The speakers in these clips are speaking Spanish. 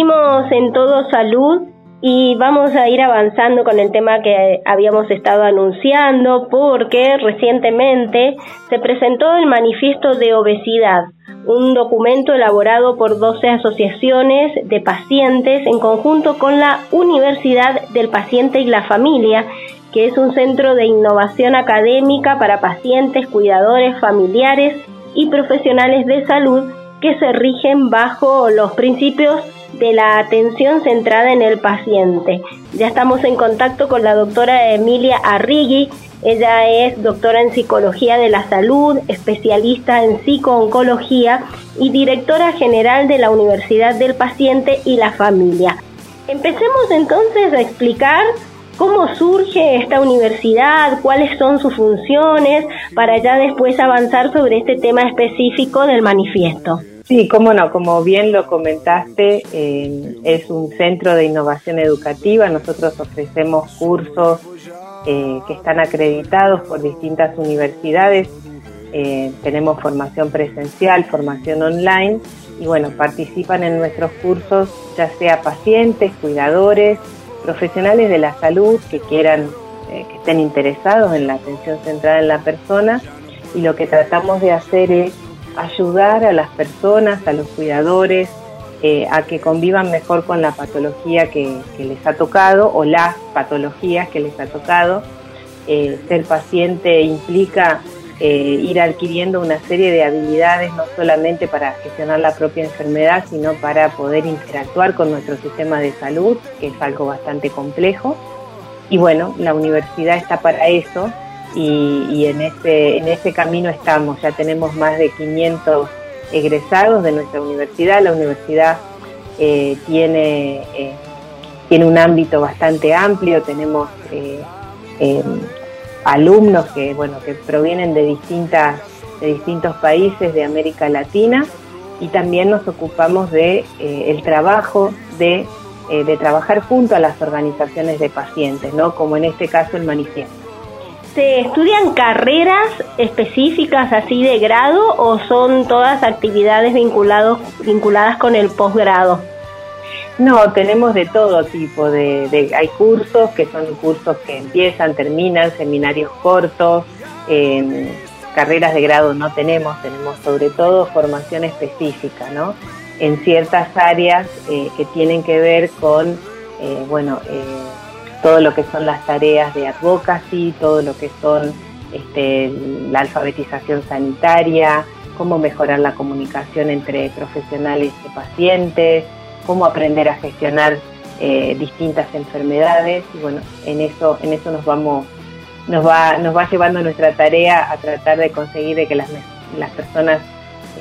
Seguimos en Todo Salud y vamos a ir avanzando con el tema que habíamos estado anunciando porque recientemente se presentó el manifiesto de obesidad, un documento elaborado por 12 asociaciones de pacientes en conjunto con la Universidad del Paciente y la Familia, que es un centro de innovación académica para pacientes, cuidadores, familiares y profesionales de salud que se rigen bajo los principios de la atención centrada en el paciente. Ya estamos en contacto con la doctora Emilia Arrigui. Ella es doctora en psicología de la salud, especialista en psicooncología y directora general de la Universidad del Paciente y la Familia. Empecemos entonces a explicar cómo surge esta universidad, cuáles son sus funciones, para ya después avanzar sobre este tema específico del manifiesto. Sí, cómo no, como bien lo comentaste, eh, es un centro de innovación educativa. Nosotros ofrecemos cursos eh, que están acreditados por distintas universidades. Eh, tenemos formación presencial, formación online y bueno, participan en nuestros cursos ya sea pacientes, cuidadores, profesionales de la salud que quieran, que estén interesados en la atención centrada en la persona y lo que tratamos de hacer es ayudar a las personas, a los cuidadores, eh, a que convivan mejor con la patología que, les ha tocado o las patologías que les ha tocado. Eh, ser paciente implica eh, ir adquiriendo una serie de habilidades no solamente para gestionar la propia enfermedad, sino para poder interactuar con nuestro sistema de salud, que es algo bastante complejo. Y bueno, la universidad está para eso, y, en, este, en este camino estamos. Ya tenemos más de 500 egresados de nuestra universidad. La universidad eh, tiene, eh, tiene un ámbito bastante amplio, tenemos eh, alumnos que, bueno, que provienen de, distintas, de distintos países de América Latina y también nos ocupamos de el trabajo de, de trabajar junto a las organizaciones de pacientes, ¿no? como en este caso el manifiesto. ¿Se estudian carreras específicas así de grado o son todas actividades vinculados, vinculadas con el posgrado? No, tenemos de todo tipo. De, hay cursos que son cursos que empiezan, terminan, seminarios cortos, carreras de grado no tenemos, tenemos sobre todo formación específica, ¿no? En ciertas áreas eh, que tienen que ver con, eh, bueno, eh, todo lo que son las tareas de advocacy, todo lo que son este, la alfabetización sanitaria, cómo mejorar la comunicación entre profesionales y pacientes, cómo aprender a gestionar eh, distintas enfermedades y bueno, en eso, en eso nos vamos, nos va, nos va llevando nuestra tarea a tratar de conseguir de que las, personas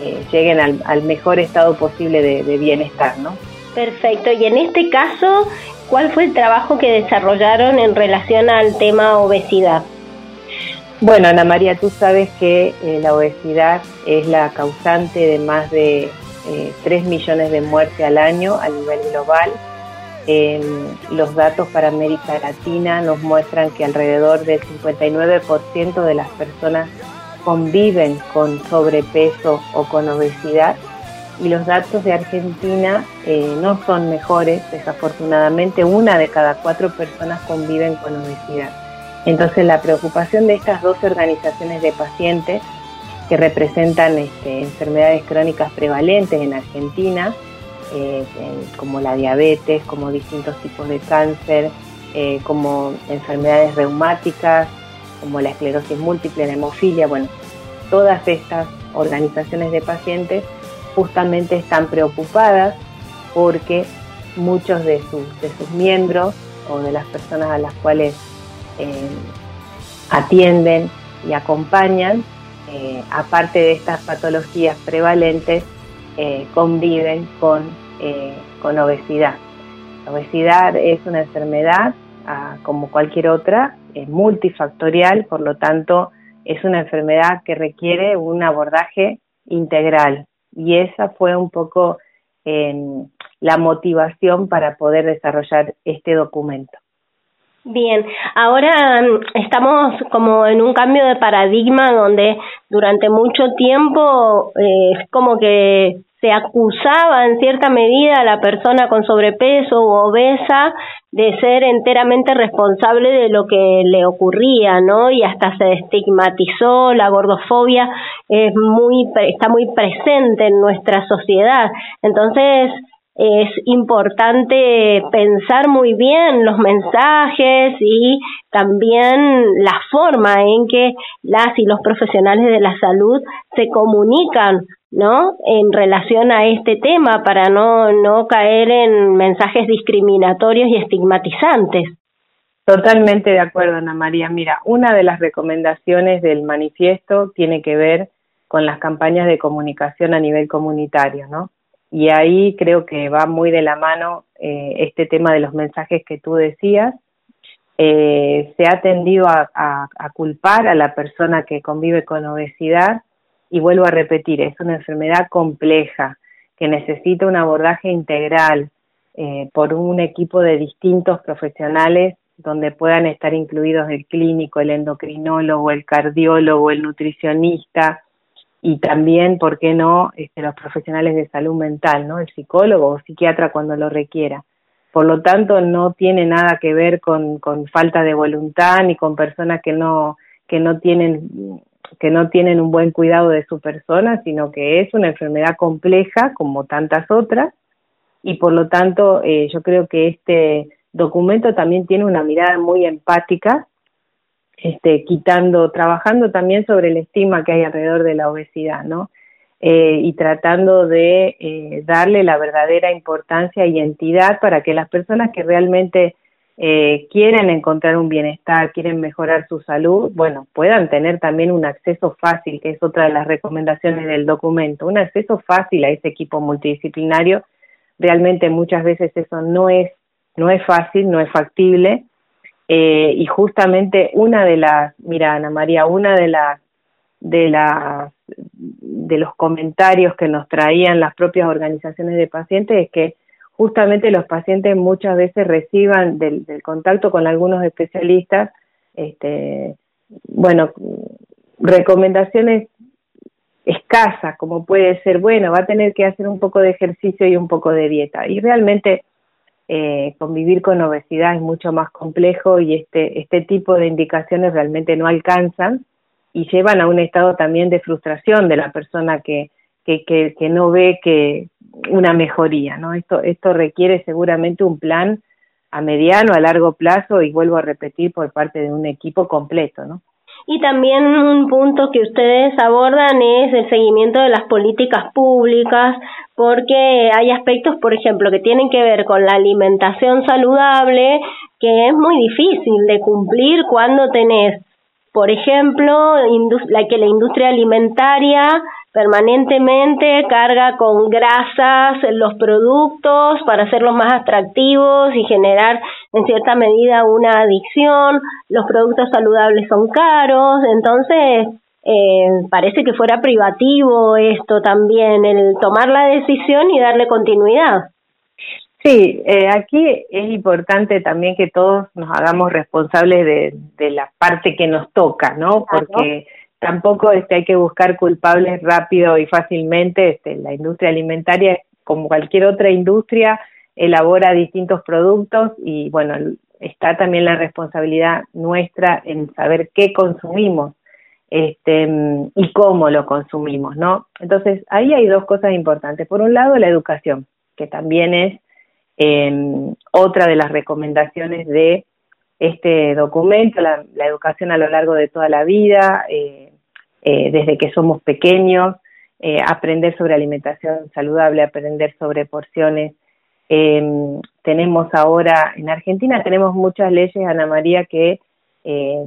eh, lleguen al, mejor estado posible de, de bienestar, ¿no? Perfecto, y en este caso, ¿Cuál fue el trabajo que desarrollaron en relación al tema obesidad? Bueno, Ana María, tú sabes que eh, la obesidad es la causante de más de 3 eh, millones de muertes al año a nivel global. los datos para América Latina nos muestran que alrededor del 59% de las personas conviven con sobrepeso o con obesidad y los datos de Argentina eh, no son mejores, desafortunadamente una de cada cuatro personas conviven con obesidad. Entonces la preocupación de estas dos organizaciones de pacientes que representan este, enfermedades crónicas prevalentes en Argentina, eh, como la diabetes, como distintos tipos de cáncer, eh, como enfermedades reumáticas, como la esclerosis múltiple, la hemofilia, bueno, todas estas organizaciones de pacientes justamente están preocupadas porque muchos de sus, de sus miembros o de las personas a las cuales eh, atienden y acompañan, eh, aparte de estas patologías prevalentes, eh, conviven con, con obesidad. La obesidad es una enfermedad, ah, como cualquier otra, es multifactorial, por lo tanto, es una enfermedad que requiere un abordaje integral, y esa fue un poco em, la motivación para poder desarrollar este documento. Bien, ahora em, estamos como en un cambio de paradigma donde durante mucho tiempo eh, es como que se acusaba en cierta medida a la persona con sobrepeso u obesa de ser enteramente responsable de lo que le ocurría, ¿no? Y hasta se estigmatizó, la gordofobia es muy, está muy presente en nuestra sociedad. Entonces, es importante pensar muy bien los mensajes y también la forma en que las y los profesionales de la salud se comunican ¿no? En relación a este tema para no, no caer en mensajes discriminatorios y estigmatizantes. Totalmente de acuerdo, Ana María. Mira, una de las recomendaciones del manifiesto tiene que ver con las campañas de comunicación a nivel comunitario, ¿no? Y ahí creo que va muy de la mano eh, este tema de los mensajes que tú decías. Eh, se ha tendido a, culpar a la persona que convive con obesidad y vuelvo a repetir, es una enfermedad compleja que necesita un abordaje integral eh, por un equipo de distintos profesionales donde puedan estar incluidos el clínico, el endocrinólogo, el cardiólogo, el nutricionista y también, ¿por qué no?, este, los profesionales de salud mental, ¿no? El psicólogo o psiquiatra cuando lo requiera. Por lo tanto, no tiene nada que ver con, con falta de voluntad ni con personas que no, que no tienen que no tienen un buen cuidado de su persona, sino que es una enfermedad compleja como tantas otras y por lo tanto eh, yo creo que este documento también tiene una mirada muy empática, este, quitando, trabajando también sobre el estigma que hay alrededor de la obesidad, ¿no? Eh, y tratando de eh, darle la verdadera importancia y entidad para que las personas que realmente eh, quieren encontrar un bienestar, quieren mejorar su salud, bueno, puedan tener también un acceso fácil, que es otra de las recomendaciones del documento, un acceso fácil a ese equipo multidisciplinario. Realmente muchas veces eso no es, no es fácil, no es factible. Eh, y justamente una de las, mira Ana María, una de las de las de los comentarios que nos traían las propias organizaciones de pacientes es que justamente los pacientes muchas veces reciban del, contacto con algunos especialistas, este, bueno, recomendaciones escasas, como puede ser, bueno, va a tener que hacer un poco de ejercicio y un poco de dieta. Y realmente eh, convivir con obesidad es mucho más complejo y este, este tipo de indicaciones realmente no alcanzan y llevan a un estado también de frustración de la persona que, que, que, que no ve que, una mejoría, ¿no? Esto, esto requiere seguramente un plan a mediano, a largo plazo y vuelvo a repetir por parte de un equipo completo, ¿no? Y también un punto que ustedes abordan es el seguimiento de las políticas públicas, porque hay aspectos, por ejemplo, que tienen que ver con la alimentación saludable, que es muy difícil de cumplir cuando tenés, por ejemplo, la que la industria alimentaria permanentemente carga con grasas los productos para hacerlos más atractivos y generar en cierta medida una adicción, los productos saludables son caros, entonces eh, parece que fuera privativo esto también, el tomar la decisión y darle continuidad. Sí, eh, aquí es importante también que todos nos hagamos responsables de, de la parte que nos toca, ¿no? Porque tampoco este, hay que buscar culpables rápido y fácilmente. Este, la industria alimentaria, como cualquier otra industria, elabora distintos productos y bueno, está también la responsabilidad nuestra en saber qué consumimos este, y cómo lo consumimos, ¿no? Entonces, ahí hay dos cosas importantes. Por un lado, la educación, que también es em, otra de las recomendaciones de este documento, la, educación a lo largo de toda la vida, eh, eh, desde que somos pequeños, eh, aprender sobre alimentación saludable, aprender sobre porciones. Em, tenemos ahora, en Argentina tenemos muchas leyes, Ana María, que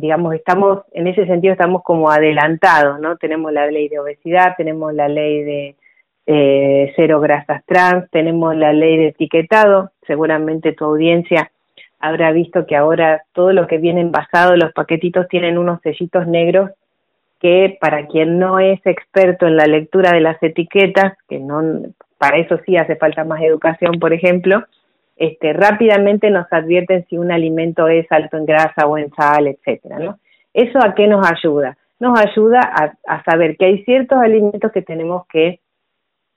digamos, estamos, en ese sentido estamos como adelantados, ¿no? Tenemos la ley de obesidad, tenemos la ley de cero grasas trans, tenemos la ley de etiquetado, seguramente tu audiencia habrá visto que ahora todo lo que viene envasado, los paquetitos tienen unos sellitos negros que para quien no es experto en la lectura de las etiquetas, que no para eso sí hace falta más educación, por ejemplo, este, rápidamente nos advierten si un alimento es alto en grasa o en sal, etcétera, ¿no? ¿Eso a qué nos ayuda? Nos ayuda a, a saber que hay ciertos alimentos que tenemos que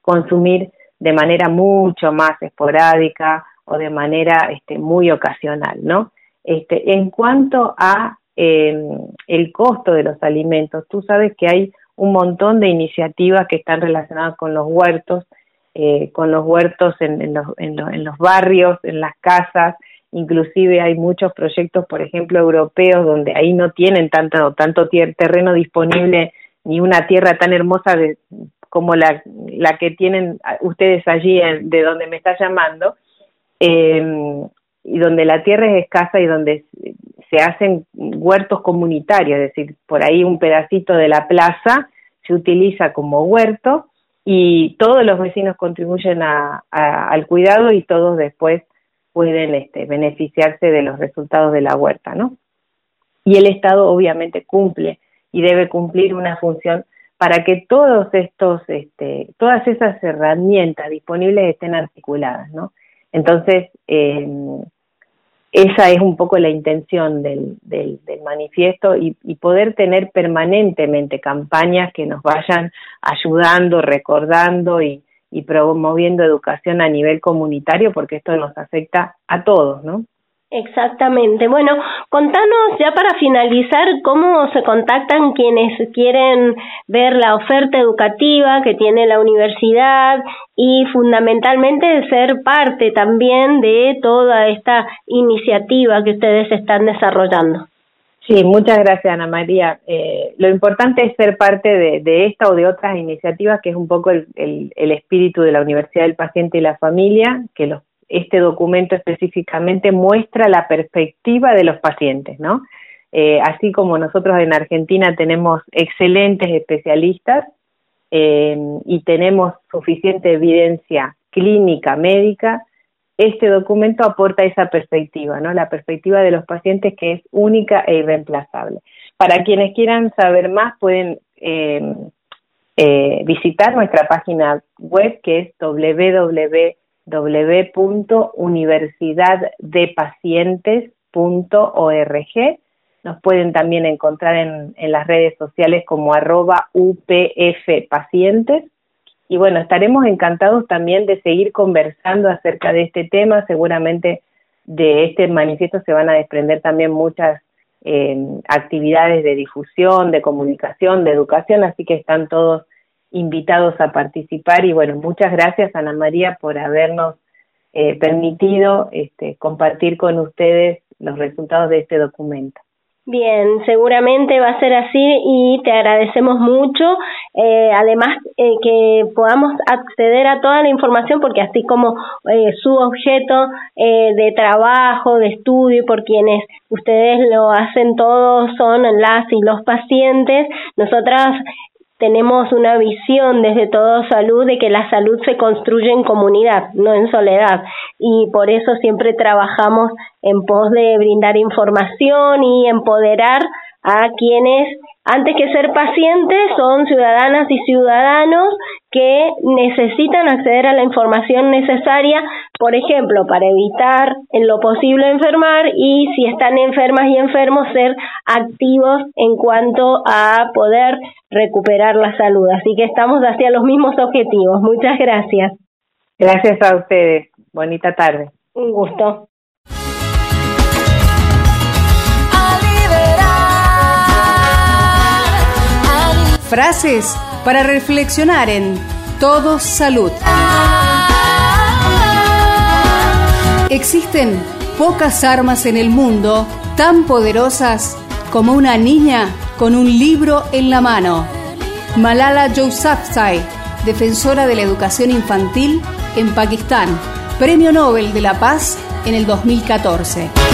consumir de manera mucho más esporádica o de manera este, muy ocasional, ¿no? Este, en cuanto a em, el costo de los alimentos, tú sabes que hay un montón de iniciativas que están relacionadas con los huertos, eh, con los huertos en, los, en, los, barrios, en las casas, inclusive hay muchos proyectos, por ejemplo, europeos, donde ahí no tienen tanto, tanto terreno disponible ni una tierra tan hermosa de, como la, la que tienen ustedes allí de donde me está llamando, eh, y donde la tierra es escasa y donde se hacen huertos comunitarios, es decir, por ahí un pedacito de la plaza se utiliza como huerto y todos los vecinos contribuyen a, al cuidado y todos después pueden este, beneficiarse de los resultados de la huerta, ¿no? Y el Estado obviamente cumple y debe cumplir una función para que todos estos, este, todas esas herramientas disponibles estén articuladas, ¿no? Entonces, eh, esa es un poco la intención del, del, manifiesto y, poder tener permanentemente campañas que nos vayan ayudando, recordando y, y promoviendo educación a nivel comunitario porque esto nos afecta a todos, ¿no? Exactamente. Bueno, contanos ya para finalizar cómo se contactan quienes quieren ver la oferta educativa que tiene la universidad y fundamentalmente ser parte también de toda esta iniciativa que ustedes están desarrollando. Sí, muchas gracias Ana María. Eh, lo importante es ser parte de, esta o de otras iniciativas, que es un poco el, el espíritu de la Universidad del Paciente y la Familia, que los este documento específicamente muestra la perspectiva de los pacientes, ¿no? Eh, así como nosotros en Argentina tenemos excelentes especialistas eh, y tenemos suficiente evidencia clínica, médica, este documento aporta esa perspectiva, ¿no? La perspectiva de los pacientes que es única e irreemplazable. Para quienes quieran saber más, pueden eh, visitar nuestra página web que es www www.universidaddepacientes.org. Nos pueden también encontrar en, en las redes sociales como arroba upfpacientes. Y bueno, estaremos encantados también de seguir conversando acerca de este tema. Seguramente de este manifiesto se van a desprender también muchas eh, actividades de difusión, de comunicación, de educación, así que están todos invitados a participar y bueno, muchas gracias Ana María por habernos eh, permitido este, compartir con ustedes los resultados de este documento. Bien, seguramente va a ser así y te agradecemos mucho. Eh, además, eh, que podamos acceder a toda la información porque así como eh, su objeto eh, de trabajo, de estudio, por quienes ustedes lo hacen todos son las y los pacientes, nosotras tenemos una visión desde todo salud de que la salud se construye en comunidad, no en soledad. Y por eso siempre trabajamos en pos de brindar información y empoderar a quienes antes que ser pacientes, son ciudadanas y ciudadanos que necesitan acceder a la información necesaria, por ejemplo, para evitar en lo posible enfermar y si están enfermas y enfermos, ser activos en cuanto a poder recuperar la salud. Así que estamos hacia los mismos objetivos. Muchas gracias. Gracias a ustedes. Bonita tarde. Un gusto. Frases para reflexionar en Todo Salud. Existen pocas armas en el mundo tan poderosas como una niña con un libro en la mano. Malala Yousafzai, defensora de la educación infantil en Pakistán, Premio Nobel de la Paz en el 2014.